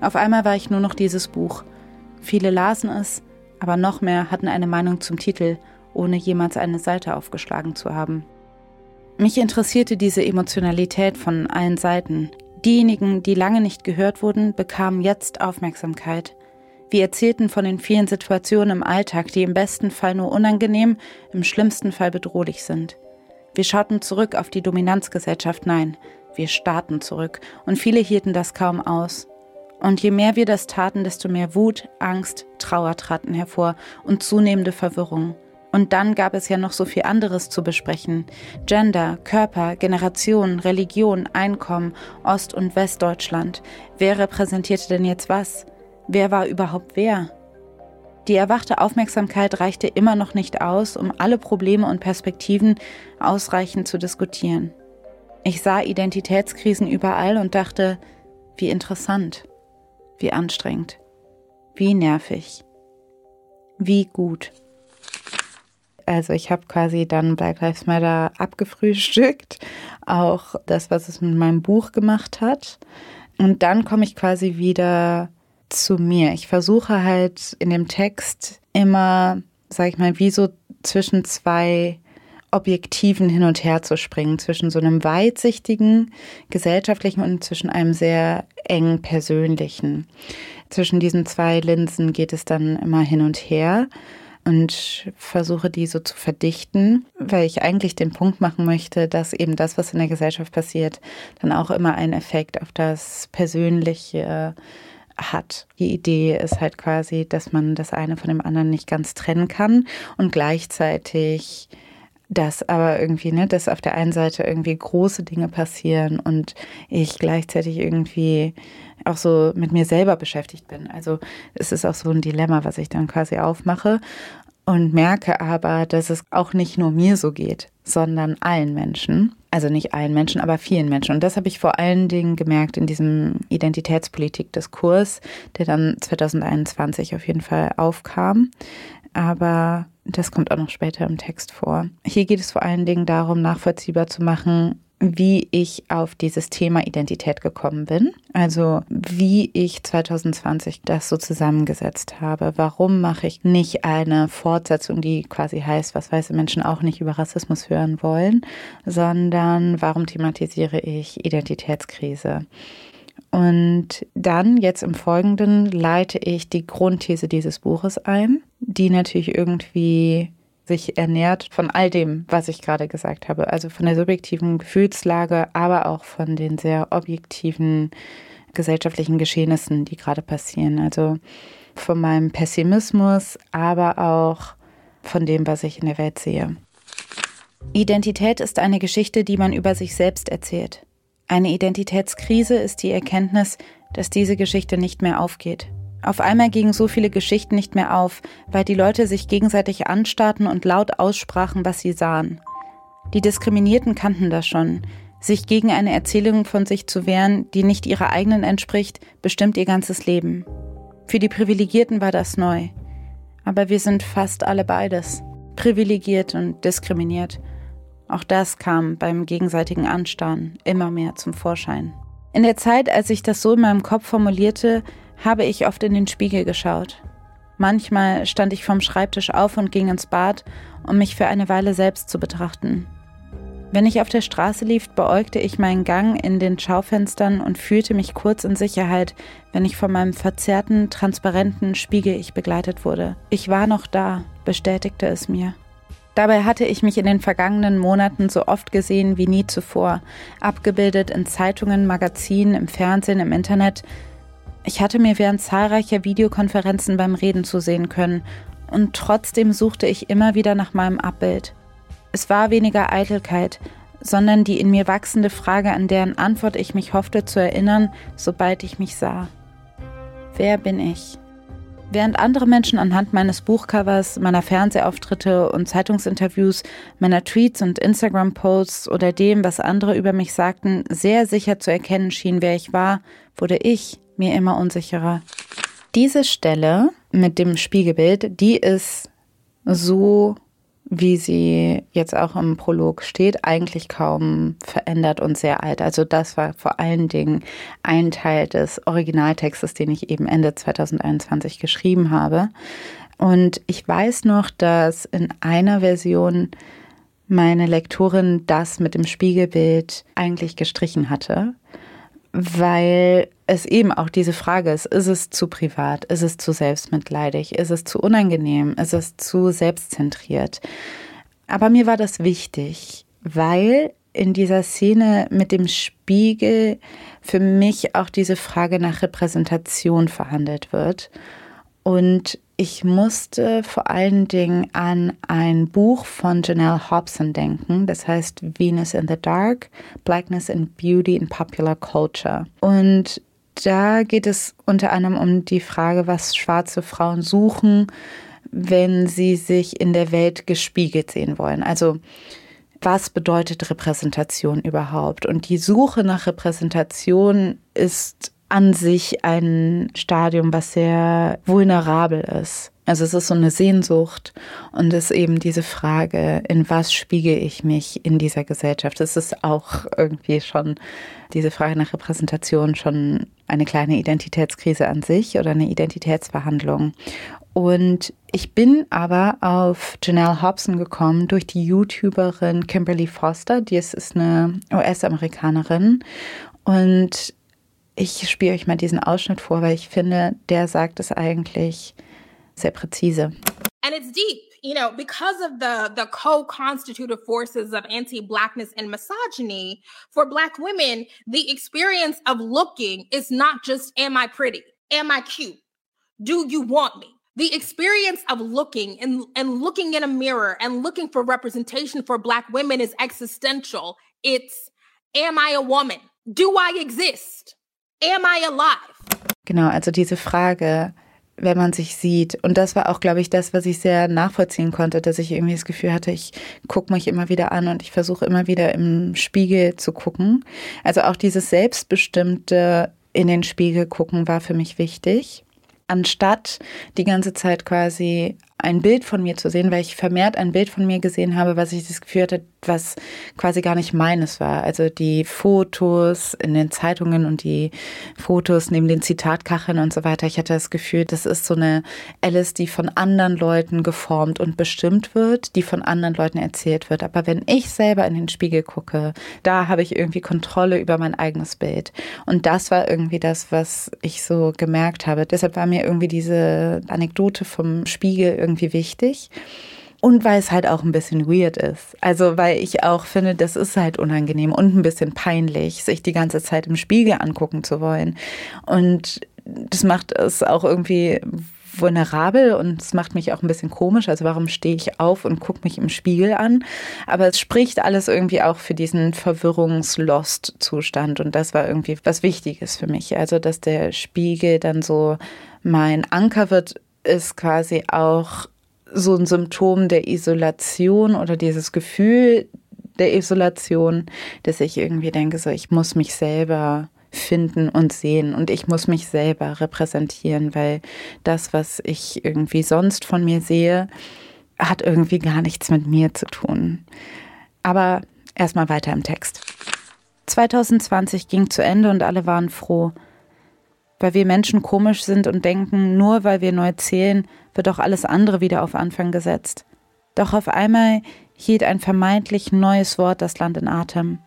Auf einmal war ich nur noch dieses Buch. Viele lasen es, aber noch mehr hatten eine Meinung zum Titel, ohne jemals eine Seite aufgeschlagen zu haben. Mich interessierte diese Emotionalität von allen Seiten. Diejenigen, die lange nicht gehört wurden, bekamen jetzt Aufmerksamkeit. Wir erzählten von den vielen Situationen im Alltag, die im besten Fall nur unangenehm, im schlimmsten Fall bedrohlich sind. Wir schauten zurück auf die Dominanzgesellschaft, nein, wir starrten zurück, und viele hielten das kaum aus. Und je mehr wir das taten, desto mehr Wut, Angst, Trauer traten hervor und zunehmende Verwirrung. Und dann gab es ja noch so viel anderes zu besprechen. Gender, Körper, Generation, Religion, Einkommen, Ost- und Westdeutschland. Wer repräsentierte denn jetzt was? Wer war überhaupt wer? Die erwachte Aufmerksamkeit reichte immer noch nicht aus, um alle Probleme und Perspektiven ausreichend zu diskutieren. Ich sah Identitätskrisen überall und dachte, wie interessant, wie anstrengend, wie nervig, wie gut. Also ich habe quasi dann Black Lives Matter abgefrühstückt, auch das, was es mit meinem Buch gemacht hat. Und dann komme ich quasi wieder zu mir. Ich versuche halt in dem Text immer, sag ich mal, wie so zwischen zwei Objektiven hin und her zu springen, zwischen so einem weitsichtigen, gesellschaftlichen und zwischen einem sehr eng persönlichen. Zwischen diesen zwei Linsen geht es dann immer hin und her und versuche die so zu verdichten, weil ich eigentlich den Punkt machen möchte, dass eben das, was in der Gesellschaft passiert, dann auch immer einen Effekt auf das Persönliche hat. Die Idee ist halt quasi, dass man das eine von dem anderen nicht ganz trennen kann und gleichzeitig dass aber irgendwie, ne, dass auf der einen Seite irgendwie große Dinge passieren und ich gleichzeitig irgendwie auch so mit mir selber beschäftigt bin. Also es ist auch so ein Dilemma, was ich dann quasi aufmache und merke aber, dass es auch nicht nur mir so geht, sondern allen Menschen. Also nicht allen Menschen, aber vielen Menschen. Und das habe ich vor allen Dingen gemerkt in diesem Identitätspolitik-Diskurs, der dann 2021 auf jeden Fall aufkam. Aber das kommt auch noch später im Text vor. Hier geht es vor allen Dingen darum, nachvollziehbar zu machen, wie ich auf dieses Thema Identität gekommen bin. Also wie ich 2020 das so zusammengesetzt habe. Warum mache ich nicht eine Fortsetzung, die quasi heißt, was weiße Menschen auch nicht über Rassismus hören wollen, sondern warum thematisiere ich Identitätskrise? Und dann, jetzt im Folgenden, leite ich die Grundthese dieses Buches ein, die natürlich irgendwie sich ernährt von all dem, was ich gerade gesagt habe. Also von der subjektiven Gefühlslage, aber auch von den sehr objektiven gesellschaftlichen Geschehnissen, die gerade passieren. Also von meinem Pessimismus, aber auch von dem, was ich in der Welt sehe. Identität ist eine Geschichte, die man über sich selbst erzählt. Eine Identitätskrise ist die Erkenntnis, dass diese Geschichte nicht mehr aufgeht. Auf einmal gingen so viele Geschichten nicht mehr auf, weil die Leute sich gegenseitig anstarrten und laut aussprachen, was sie sahen. Die Diskriminierten kannten das schon. Sich gegen eine Erzählung von sich zu wehren, die nicht ihrer eigenen entspricht, bestimmt ihr ganzes Leben. Für die Privilegierten war das neu. Aber wir sind fast alle beides. Privilegiert und diskriminiert. Auch das kam beim gegenseitigen Anstarren immer mehr zum Vorschein. In der Zeit, als ich das so in meinem Kopf formulierte, habe ich oft in den Spiegel geschaut. Manchmal stand ich vom Schreibtisch auf und ging ins Bad, um mich für eine Weile selbst zu betrachten. Wenn ich auf der Straße lief, beäugte ich meinen Gang in den Schaufenstern und fühlte mich kurz in Sicherheit, wenn ich von meinem verzerrten, transparenten Spiegel ich begleitet wurde. Ich war noch da, bestätigte es mir. Dabei hatte ich mich in den vergangenen Monaten so oft gesehen wie nie zuvor, abgebildet in Zeitungen, Magazinen, im Fernsehen, im Internet. Ich hatte mir während zahlreicher Videokonferenzen beim Reden zusehen können, und trotzdem suchte ich immer wieder nach meinem Abbild. Es war weniger Eitelkeit, sondern die in mir wachsende Frage, an deren Antwort ich mich hoffte zu erinnern, sobald ich mich sah. Wer bin ich? Während andere Menschen anhand meines Buchcovers, meiner Fernsehauftritte und Zeitungsinterviews, meiner Tweets und Instagram-Posts oder dem, was andere über mich sagten, sehr sicher zu erkennen schienen, wer ich war, wurde ich mir immer unsicherer. Diese Stelle mit dem Spiegelbild, die ist so wie sie jetzt auch im Prolog steht, eigentlich kaum verändert und sehr alt. Also das war vor allen Dingen ein Teil des Originaltextes, den ich eben Ende 2021 geschrieben habe. Und ich weiß noch, dass in einer Version meine Lektorin das mit dem Spiegelbild eigentlich gestrichen hatte weil es eben auch diese Frage ist, ist es zu privat, ist es zu selbstmitleidig, ist es zu unangenehm, ist es zu selbstzentriert. Aber mir war das wichtig, weil in dieser Szene mit dem Spiegel für mich auch diese Frage nach Repräsentation verhandelt wird. Und ich musste vor allen Dingen an ein Buch von Janelle Hobson denken, das heißt Venus in the Dark, Blackness and Beauty in Popular Culture. Und da geht es unter anderem um die Frage, was schwarze Frauen suchen, wenn sie sich in der Welt gespiegelt sehen wollen. Also was bedeutet Repräsentation überhaupt? Und die Suche nach Repräsentation ist an sich ein Stadium, was sehr vulnerabel ist. Also es ist so eine Sehnsucht und es ist eben diese Frage, in was spiegel ich mich in dieser Gesellschaft? Es ist auch irgendwie schon diese Frage nach Repräsentation schon eine kleine Identitätskrise an sich oder eine Identitätsverhandlung. Und ich bin aber auf Janelle Hobson gekommen durch die YouTuberin Kimberly Foster, die ist, ist eine US-Amerikanerin. Und Ich spiele euch mal diesen Ausschnitt vor, weil ich finde, der sagt es eigentlich sehr präzise. And it's deep. You know, because of the the co-constitutive forces of anti-blackness and misogyny, for black women, the experience of looking is not just am I pretty? Am I cute? Do you want me? the experience of looking and, and looking in a mirror and looking for representation for black women is existential it's am i a woman do i exist Am I alive? Genau, also diese Frage, wenn man sich sieht. Und das war auch, glaube ich, das, was ich sehr nachvollziehen konnte, dass ich irgendwie das Gefühl hatte, ich gucke mich immer wieder an und ich versuche immer wieder im Spiegel zu gucken. Also auch dieses selbstbestimmte in den Spiegel gucken war für mich wichtig. Anstatt die ganze Zeit quasi ein Bild von mir zu sehen, weil ich vermehrt ein Bild von mir gesehen habe, was ich das Gefühl hatte, was quasi gar nicht meines war. Also die Fotos in den Zeitungen und die Fotos neben den Zitatkacheln und so weiter. Ich hatte das Gefühl, das ist so eine Alice, die von anderen Leuten geformt und bestimmt wird, die von anderen Leuten erzählt wird. Aber wenn ich selber in den Spiegel gucke, da habe ich irgendwie Kontrolle über mein eigenes Bild. Und das war irgendwie das, was ich so gemerkt habe. Deshalb war mir irgendwie diese Anekdote vom Spiegel irgendwie irgendwie wichtig. Und weil es halt auch ein bisschen weird ist. Also weil ich auch finde, das ist halt unangenehm und ein bisschen peinlich, sich die ganze Zeit im Spiegel angucken zu wollen. Und das macht es auch irgendwie vulnerabel und es macht mich auch ein bisschen komisch. Also warum stehe ich auf und gucke mich im Spiegel an? Aber es spricht alles irgendwie auch für diesen Verwirrungslost-Zustand und das war irgendwie was Wichtiges für mich. Also dass der Spiegel dann so mein Anker wird ist quasi auch so ein Symptom der Isolation oder dieses Gefühl, der Isolation, dass ich irgendwie denke, so ich muss mich selber finden und sehen und ich muss mich selber repräsentieren, weil das, was ich irgendwie sonst von mir sehe, hat irgendwie gar nichts mit mir zu tun. Aber erstmal weiter im Text. 2020 ging zu Ende und alle waren froh, weil wir Menschen komisch sind und denken, nur weil wir neu zählen, wird auch alles andere wieder auf Anfang gesetzt. Doch auf einmal hielt ein vermeintlich neues Wort das Land in Atem.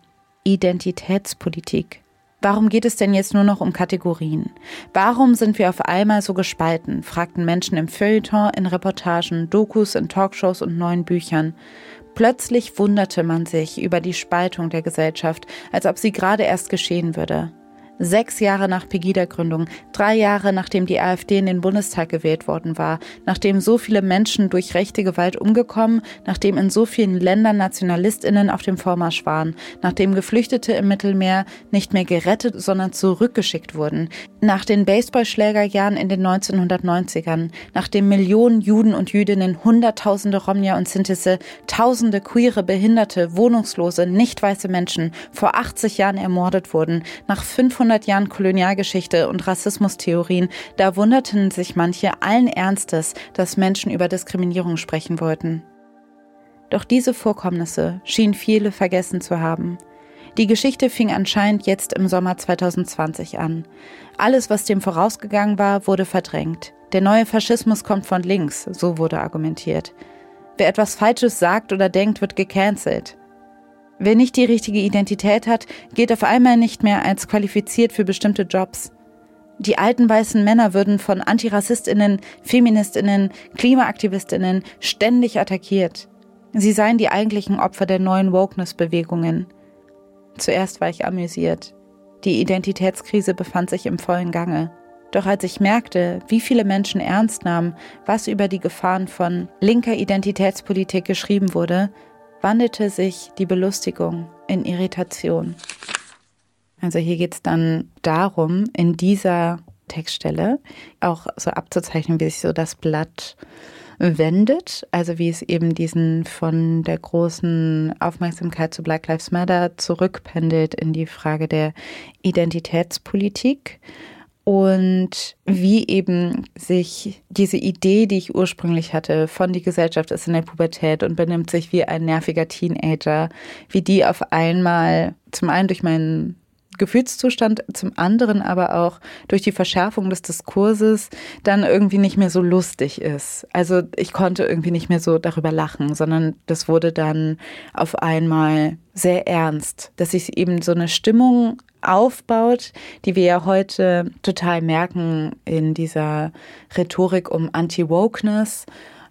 Identitätspolitik. Warum geht es denn jetzt nur noch um Kategorien? Warum sind wir auf einmal so gespalten? fragten Menschen im Feuilleton, in Reportagen, Dokus, in Talkshows und neuen Büchern. Plötzlich wunderte man sich über die Spaltung der Gesellschaft, als ob sie gerade erst geschehen würde. Sechs Jahre nach Pegida-Gründung, drei Jahre nachdem die AfD in den Bundestag gewählt worden war, nachdem so viele Menschen durch rechte Gewalt umgekommen, nachdem in so vielen Ländern NationalistInnen auf dem Vormarsch waren, nachdem Geflüchtete im Mittelmeer nicht mehr gerettet, sondern zurückgeschickt wurden, nach den Baseballschlägerjahren in den 1990ern, nachdem Millionen Juden und Jüdinnen, Hunderttausende Romja und Sintisse, Tausende queere, Behinderte, Wohnungslose, nicht weiße Menschen vor 80 Jahren ermordet wurden, nach 500 200 Jahren Kolonialgeschichte und Rassismustheorien, da wunderten sich manche allen Ernstes, dass Menschen über Diskriminierung sprechen wollten. Doch diese Vorkommnisse schienen viele vergessen zu haben. Die Geschichte fing anscheinend jetzt im Sommer 2020 an. Alles, was dem vorausgegangen war, wurde verdrängt. Der neue Faschismus kommt von links, so wurde argumentiert. Wer etwas Falsches sagt oder denkt, wird gecancelt. Wer nicht die richtige Identität hat, gilt auf einmal nicht mehr als qualifiziert für bestimmte Jobs. Die alten weißen Männer würden von Antirassistinnen, Feministinnen, Klimaaktivistinnen ständig attackiert. Sie seien die eigentlichen Opfer der neuen Wokeness-Bewegungen. Zuerst war ich amüsiert. Die Identitätskrise befand sich im vollen Gange. Doch als ich merkte, wie viele Menschen ernst nahmen, was über die Gefahren von linker Identitätspolitik geschrieben wurde, wandelte sich die Belustigung in Irritation. Also hier geht es dann darum, in dieser Textstelle auch so abzuzeichnen, wie sich so das Blatt wendet, also wie es eben diesen von der großen Aufmerksamkeit zu Black Lives Matter zurückpendelt in die Frage der Identitätspolitik und wie eben sich diese Idee, die ich ursprünglich hatte, von die Gesellschaft ist in der Pubertät und benimmt sich wie ein nerviger Teenager, wie die auf einmal zum einen durch meinen Gefühlszustand, zum anderen aber auch durch die Verschärfung des Diskurses dann irgendwie nicht mehr so lustig ist. Also ich konnte irgendwie nicht mehr so darüber lachen, sondern das wurde dann auf einmal sehr ernst, dass sich eben so eine Stimmung aufbaut, die wir ja heute total merken in dieser Rhetorik um Anti-Wokeness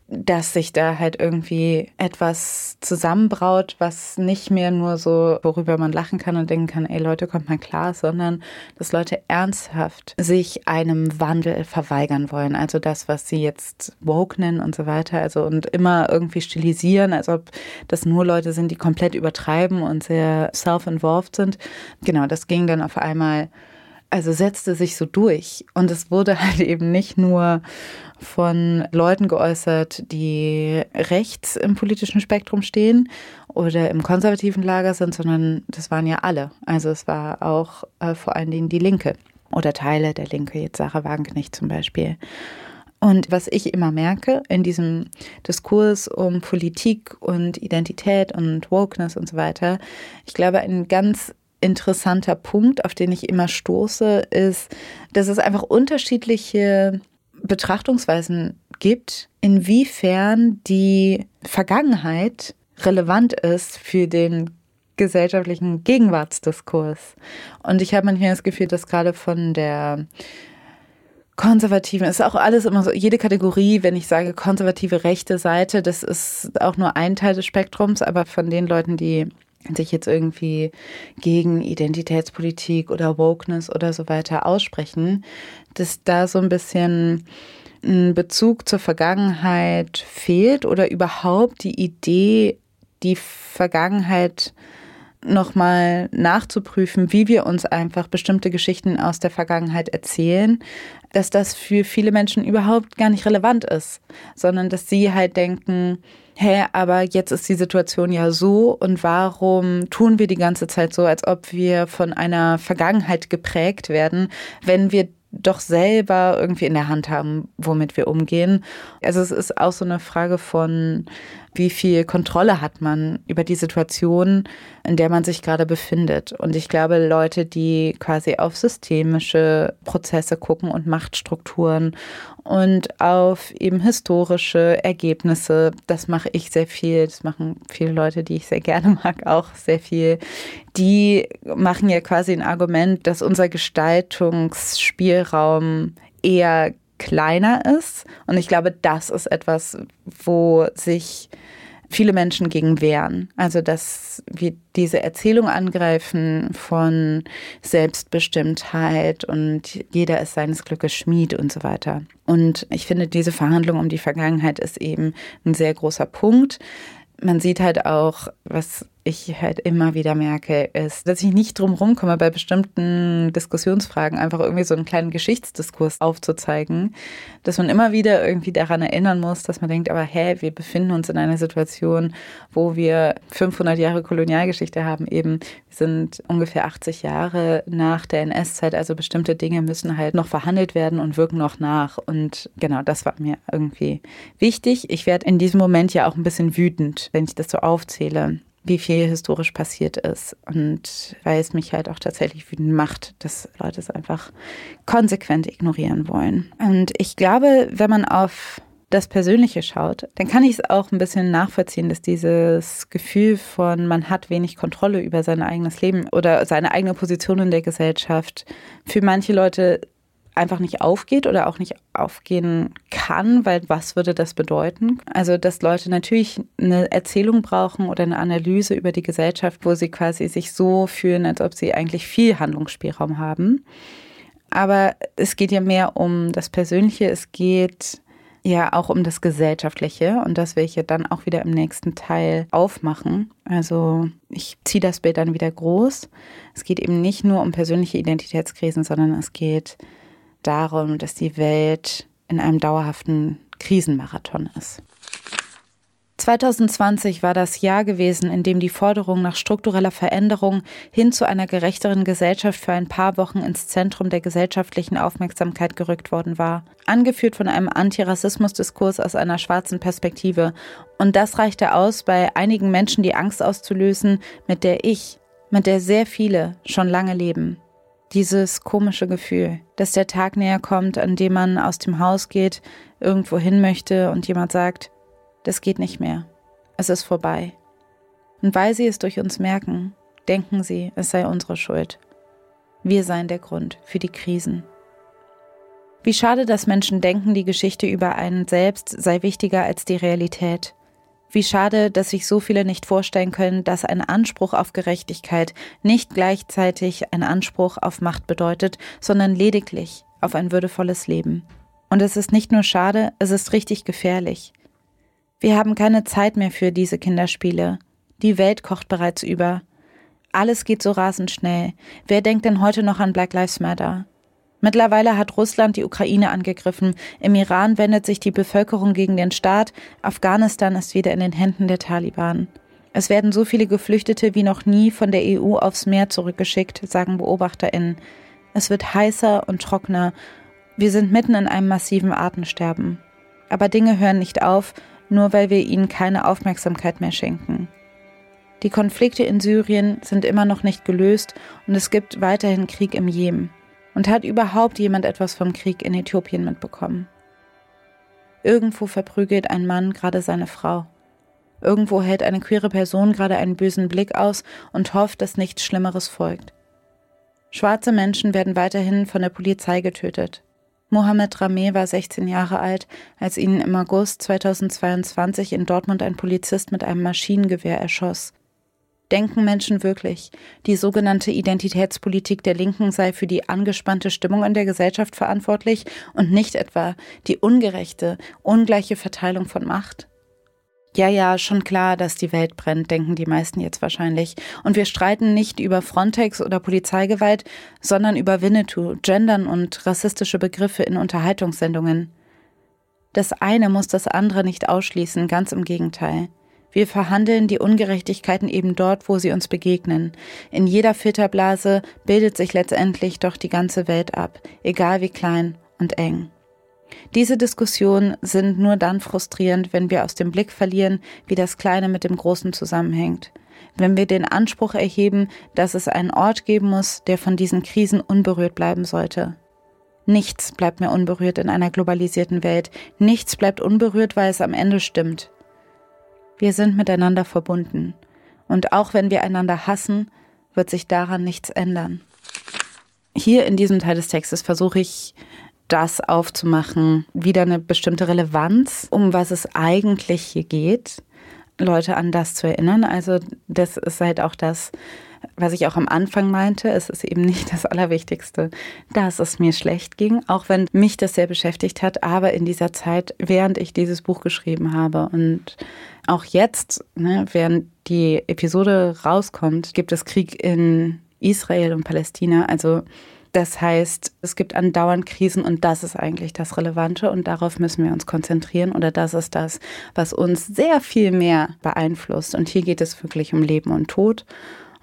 dass sich da halt irgendwie etwas zusammenbraut, was nicht mehr nur so, worüber man lachen kann und denken kann, ey Leute, kommt mal klar, sondern dass Leute ernsthaft sich einem Wandel verweigern wollen. Also das, was sie jetzt woke nennen und so weiter. Also und immer irgendwie stilisieren, als ob das nur Leute sind, die komplett übertreiben und sehr self-involved sind. Genau, das ging dann auf einmal also setzte sich so durch. Und es wurde <laughs> halt eben nicht nur von Leuten geäußert, die rechts im politischen Spektrum stehen oder im konservativen Lager sind, sondern das waren ja alle. Also es war auch äh, vor allen Dingen die Linke oder Teile der Linke, jetzt Sarah Wagenknecht zum Beispiel. Und was ich immer merke in diesem Diskurs um Politik und Identität und Wokeness und so weiter, ich glaube, ein ganz interessanter Punkt, auf den ich immer stoße, ist, dass es einfach unterschiedliche Betrachtungsweisen gibt, inwiefern die Vergangenheit relevant ist für den gesellschaftlichen Gegenwartsdiskurs. Und ich habe manchmal das Gefühl, dass gerade von der konservativen, ist auch alles immer so, jede Kategorie, wenn ich sage konservative rechte Seite, das ist auch nur ein Teil des Spektrums, aber von den Leuten, die sich jetzt irgendwie gegen Identitätspolitik oder Wokeness oder so weiter aussprechen, dass da so ein bisschen ein Bezug zur Vergangenheit fehlt oder überhaupt die Idee, die Vergangenheit nochmal nachzuprüfen, wie wir uns einfach bestimmte Geschichten aus der Vergangenheit erzählen, dass das für viele Menschen überhaupt gar nicht relevant ist, sondern dass sie halt denken, hä, aber jetzt ist die Situation ja so und warum tun wir die ganze Zeit so, als ob wir von einer Vergangenheit geprägt werden, wenn wir doch selber irgendwie in der Hand haben, womit wir umgehen. Also es ist auch so eine Frage von, wie viel Kontrolle hat man über die Situation, in der man sich gerade befindet. Und ich glaube, Leute, die quasi auf systemische Prozesse gucken und Machtstrukturen und auf eben historische Ergebnisse, das mache ich sehr viel, das machen viele Leute, die ich sehr gerne <laughs> mag, auch sehr viel, die machen ja quasi ein Argument, dass unser Gestaltungsspielraum eher kleiner ist. Und ich glaube, das ist etwas, wo sich viele Menschen gegen wehren. Also, dass wir diese Erzählung angreifen von Selbstbestimmtheit und jeder ist seines Glückes Schmied und so weiter. Und ich finde, diese Verhandlung um die Vergangenheit ist eben ein sehr großer Punkt. Man sieht halt auch, was ich halt immer wieder merke, ist, dass ich nicht drum rumkomme, bei bestimmten Diskussionsfragen einfach irgendwie so einen kleinen Geschichtsdiskurs aufzuzeigen, dass man immer wieder irgendwie daran erinnern muss, dass man denkt, aber hä, wir befinden uns in einer Situation, wo wir 500 Jahre Kolonialgeschichte haben, eben, wir sind ungefähr 80 Jahre nach der NS-Zeit, also bestimmte Dinge müssen halt noch verhandelt werden und wirken noch nach. Und genau, das war mir irgendwie wichtig. Ich werde in diesem Moment ja auch ein bisschen wütend, wenn ich das so aufzähle wie viel historisch passiert ist. Und weil es mich halt auch tatsächlich wütend macht, dass Leute es einfach konsequent ignorieren wollen. Und ich glaube, wenn man auf das Persönliche schaut, dann kann ich es auch ein bisschen nachvollziehen, dass dieses Gefühl von, man hat wenig Kontrolle über sein eigenes Leben oder seine eigene Position in der Gesellschaft für manche Leute einfach nicht aufgeht oder auch nicht aufgehen kann, weil was würde das bedeuten? Also, dass Leute natürlich eine Erzählung brauchen oder eine Analyse über die Gesellschaft, wo sie quasi sich so fühlen, als ob sie eigentlich viel Handlungsspielraum haben. Aber es geht ja mehr um das Persönliche, es geht ja auch um das Gesellschaftliche und das will ich ja dann auch wieder im nächsten Teil aufmachen. Also ich ziehe das Bild dann wieder groß. Es geht eben nicht nur um persönliche Identitätskrisen, sondern es geht darum, dass die Welt in einem dauerhaften Krisenmarathon ist. 2020 war das Jahr gewesen, in dem die Forderung nach struktureller Veränderung hin zu einer gerechteren Gesellschaft für ein paar Wochen ins Zentrum der gesellschaftlichen Aufmerksamkeit gerückt worden war. Angeführt von einem Antirassismusdiskurs aus einer schwarzen Perspektive. Und das reichte aus, bei einigen Menschen die Angst auszulösen, mit der ich, mit der sehr viele schon lange leben. Dieses komische Gefühl, dass der Tag näher kommt, an dem man aus dem Haus geht, irgendwo hin möchte und jemand sagt, das geht nicht mehr, es ist vorbei. Und weil sie es durch uns merken, denken sie, es sei unsere Schuld. Wir seien der Grund für die Krisen. Wie schade, dass Menschen denken, die Geschichte über einen selbst sei wichtiger als die Realität. Wie schade, dass sich so viele nicht vorstellen können, dass ein Anspruch auf Gerechtigkeit nicht gleichzeitig ein Anspruch auf Macht bedeutet, sondern lediglich auf ein würdevolles Leben. Und es ist nicht nur schade, es ist richtig gefährlich. Wir haben keine Zeit mehr für diese Kinderspiele. Die Welt kocht bereits über. Alles geht so rasend schnell. Wer denkt denn heute noch an Black Lives Matter? Mittlerweile hat Russland die Ukraine angegriffen, im Iran wendet sich die Bevölkerung gegen den Staat, Afghanistan ist wieder in den Händen der Taliban. Es werden so viele Geflüchtete wie noch nie von der EU aufs Meer zurückgeschickt, sagen Beobachterinnen. Es wird heißer und trockener. Wir sind mitten in einem massiven Artensterben. Aber Dinge hören nicht auf, nur weil wir ihnen keine Aufmerksamkeit mehr schenken. Die Konflikte in Syrien sind immer noch nicht gelöst und es gibt weiterhin Krieg im Jemen. Und hat überhaupt jemand etwas vom Krieg in Äthiopien mitbekommen? Irgendwo verprügelt ein Mann gerade seine Frau. Irgendwo hält eine queere Person gerade einen bösen Blick aus und hofft, dass nichts Schlimmeres folgt. Schwarze Menschen werden weiterhin von der Polizei getötet. Mohamed Rameh war 16 Jahre alt, als ihn im August 2022 in Dortmund ein Polizist mit einem Maschinengewehr erschoss. Denken Menschen wirklich, die sogenannte Identitätspolitik der Linken sei für die angespannte Stimmung in der Gesellschaft verantwortlich und nicht etwa die ungerechte, ungleiche Verteilung von Macht? Ja, ja, schon klar, dass die Welt brennt, denken die meisten jetzt wahrscheinlich. Und wir streiten nicht über Frontex oder Polizeigewalt, sondern über Winnetou, Gendern und rassistische Begriffe in Unterhaltungssendungen. Das eine muss das andere nicht ausschließen, ganz im Gegenteil. Wir verhandeln die Ungerechtigkeiten eben dort, wo sie uns begegnen. In jeder Filterblase bildet sich letztendlich doch die ganze Welt ab, egal wie klein und eng. Diese Diskussionen sind nur dann frustrierend, wenn wir aus dem Blick verlieren, wie das Kleine mit dem Großen zusammenhängt. Wenn wir den Anspruch erheben, dass es einen Ort geben muss, der von diesen Krisen unberührt bleiben sollte. Nichts bleibt mehr unberührt in einer globalisierten Welt. Nichts bleibt unberührt, weil es am Ende stimmt. Wir sind miteinander verbunden. Und auch wenn wir einander hassen, wird sich daran nichts ändern. Hier in diesem Teil des Textes versuche ich das aufzumachen, wieder eine bestimmte Relevanz, um was es eigentlich hier geht, Leute an das zu erinnern. Also das ist halt auch das, was ich auch am Anfang meinte. Es ist eben nicht das Allerwichtigste, dass es mir schlecht ging, auch wenn mich das sehr beschäftigt hat, aber in dieser Zeit, während ich dieses Buch geschrieben habe und auch jetzt, ne, während die Episode rauskommt, gibt es Krieg in Israel und Palästina. Also das heißt, es gibt andauernd Krisen und das ist eigentlich das Relevante und darauf müssen wir uns konzentrieren oder das ist das, was uns sehr viel mehr beeinflusst. Und hier geht es wirklich um Leben und Tod.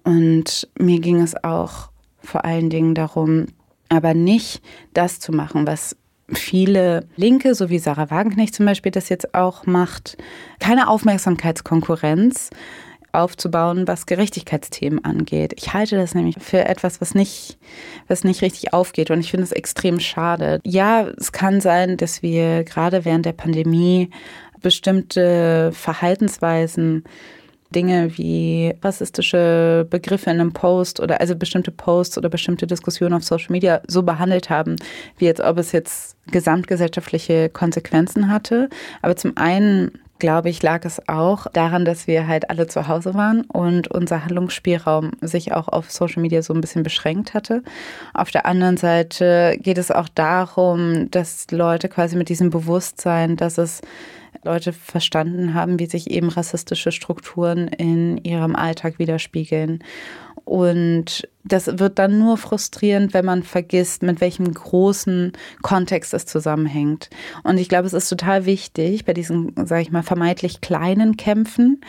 Und mir ging es auch vor allen Dingen darum, aber nicht das zu machen, was viele Linke, so wie Sarah Wagenknecht zum Beispiel das jetzt auch macht, keine Aufmerksamkeitskonkurrenz, aufzubauen, was Gerechtigkeitsthemen angeht. Ich halte das nämlich für etwas, was nicht, was nicht richtig aufgeht und ich finde es extrem schade. Ja, es kann sein, dass wir gerade während der Pandemie bestimmte Verhaltensweisen Dinge wie rassistische Begriffe in einem Post oder also bestimmte Posts oder bestimmte Diskussionen auf Social Media so behandelt haben, wie jetzt ob es jetzt gesamtgesellschaftliche Konsequenzen hatte. Aber zum einen glaube ich, lag es auch daran, dass wir halt alle zu Hause waren und unser Handlungsspielraum sich auch auf Social Media so ein bisschen beschränkt hatte. Auf der anderen Seite geht es auch darum, dass Leute quasi mit diesem Bewusstsein, dass es Leute verstanden haben, wie sich eben rassistische Strukturen in ihrem Alltag widerspiegeln. Und das wird dann nur frustrierend, wenn man vergisst, mit welchem großen Kontext es zusammenhängt. Und ich glaube, es ist total wichtig, bei diesen, sage ich mal, vermeintlich kleinen Kämpfen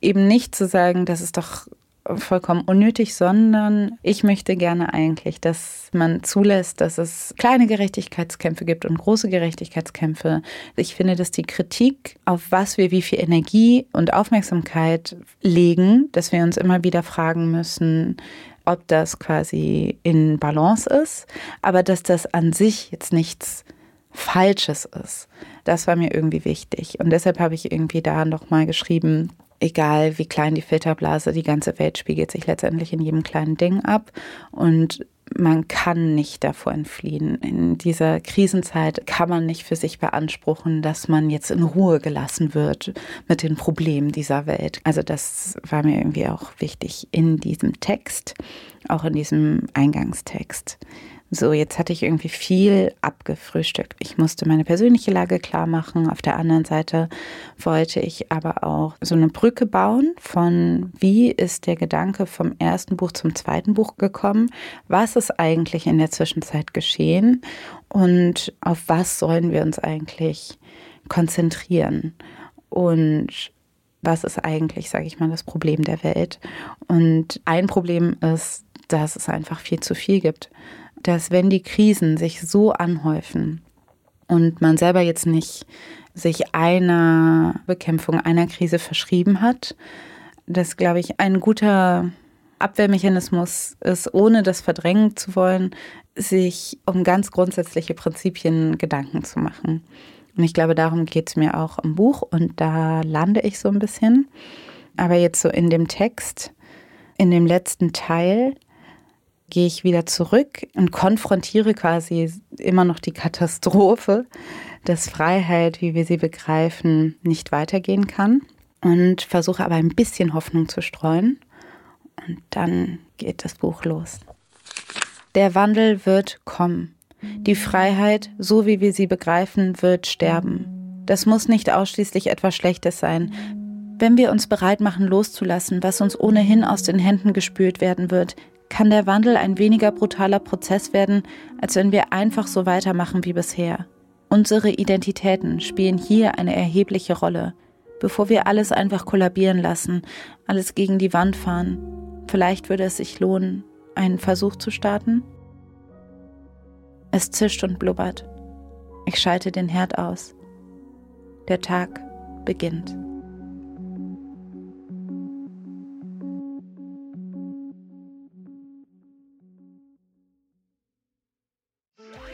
eben nicht zu sagen, das ist doch vollkommen unnötig, sondern ich möchte gerne eigentlich, dass man zulässt, dass es kleine Gerechtigkeitskämpfe gibt und große Gerechtigkeitskämpfe. Ich finde, dass die Kritik, auf was wir wie viel Energie und Aufmerksamkeit legen, dass wir uns immer wieder fragen müssen, ob das quasi in Balance ist, aber dass das an sich jetzt nichts Falsches ist. Das war mir irgendwie wichtig. Und deshalb habe ich irgendwie da nochmal geschrieben, egal wie klein die Filterblase, die ganze Welt spiegelt sich letztendlich in jedem kleinen Ding ab und man kann nicht davor entfliehen. In dieser Krisenzeit kann man nicht für sich beanspruchen, dass man jetzt in Ruhe gelassen wird mit den Problemen dieser Welt. Also das war mir irgendwie auch wichtig in diesem Text, auch in diesem Eingangstext. So, jetzt hatte ich irgendwie viel abgefrühstückt. Ich musste meine persönliche Lage klar machen. Auf der anderen Seite wollte ich aber auch so eine Brücke bauen von, wie ist der Gedanke vom ersten Buch zum zweiten Buch gekommen? Was ist eigentlich in der Zwischenzeit geschehen? Und auf was sollen wir uns eigentlich konzentrieren? Und was ist eigentlich, sage ich mal, das Problem der Welt? Und ein Problem ist, dass es einfach viel zu viel gibt dass wenn die Krisen sich so anhäufen und man selber jetzt nicht sich einer Bekämpfung einer Krise verschrieben hat, dass, glaube ich, ein guter Abwehrmechanismus ist, ohne das verdrängen zu wollen, sich um ganz grundsätzliche Prinzipien Gedanken zu machen. Und ich glaube, darum geht es mir auch im Buch und da lande ich so ein bisschen. Aber jetzt so in dem Text, in dem letzten Teil, gehe ich wieder zurück und konfrontiere quasi immer noch die Katastrophe, dass Freiheit, wie wir sie begreifen, nicht weitergehen kann und versuche aber ein bisschen Hoffnung zu streuen. Und dann geht das Buch los. Der Wandel wird kommen. Die Freiheit, so wie wir sie begreifen, wird sterben. Das muss nicht ausschließlich etwas Schlechtes sein. Wenn wir uns bereit machen, loszulassen, was uns ohnehin aus den Händen gespült werden wird, kann der Wandel ein weniger brutaler Prozess werden, als wenn wir einfach so weitermachen wie bisher. Unsere Identitäten spielen hier eine erhebliche Rolle. Bevor wir alles einfach kollabieren lassen, alles gegen die Wand fahren, vielleicht würde es sich lohnen, einen Versuch zu starten? Es zischt und blubbert. Ich schalte den Herd aus. Der Tag beginnt.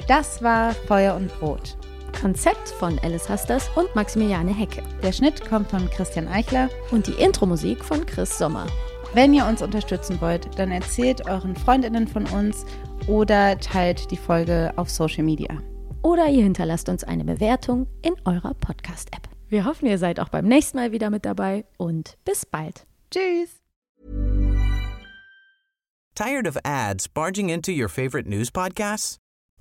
Das war Feuer und Brot. Konzept von Alice Hasters und Maximiliane Hecke. Der Schnitt kommt von Christian Eichler und die Intro-Musik von Chris Sommer. Wenn ihr uns unterstützen wollt, dann erzählt euren Freundinnen von uns oder teilt die Folge auf Social Media. Oder ihr hinterlasst uns eine Bewertung in eurer Podcast-App. Wir hoffen, ihr seid auch beim nächsten Mal wieder mit dabei und bis bald. Tschüss. Tired of ads barging into your favorite news podcasts?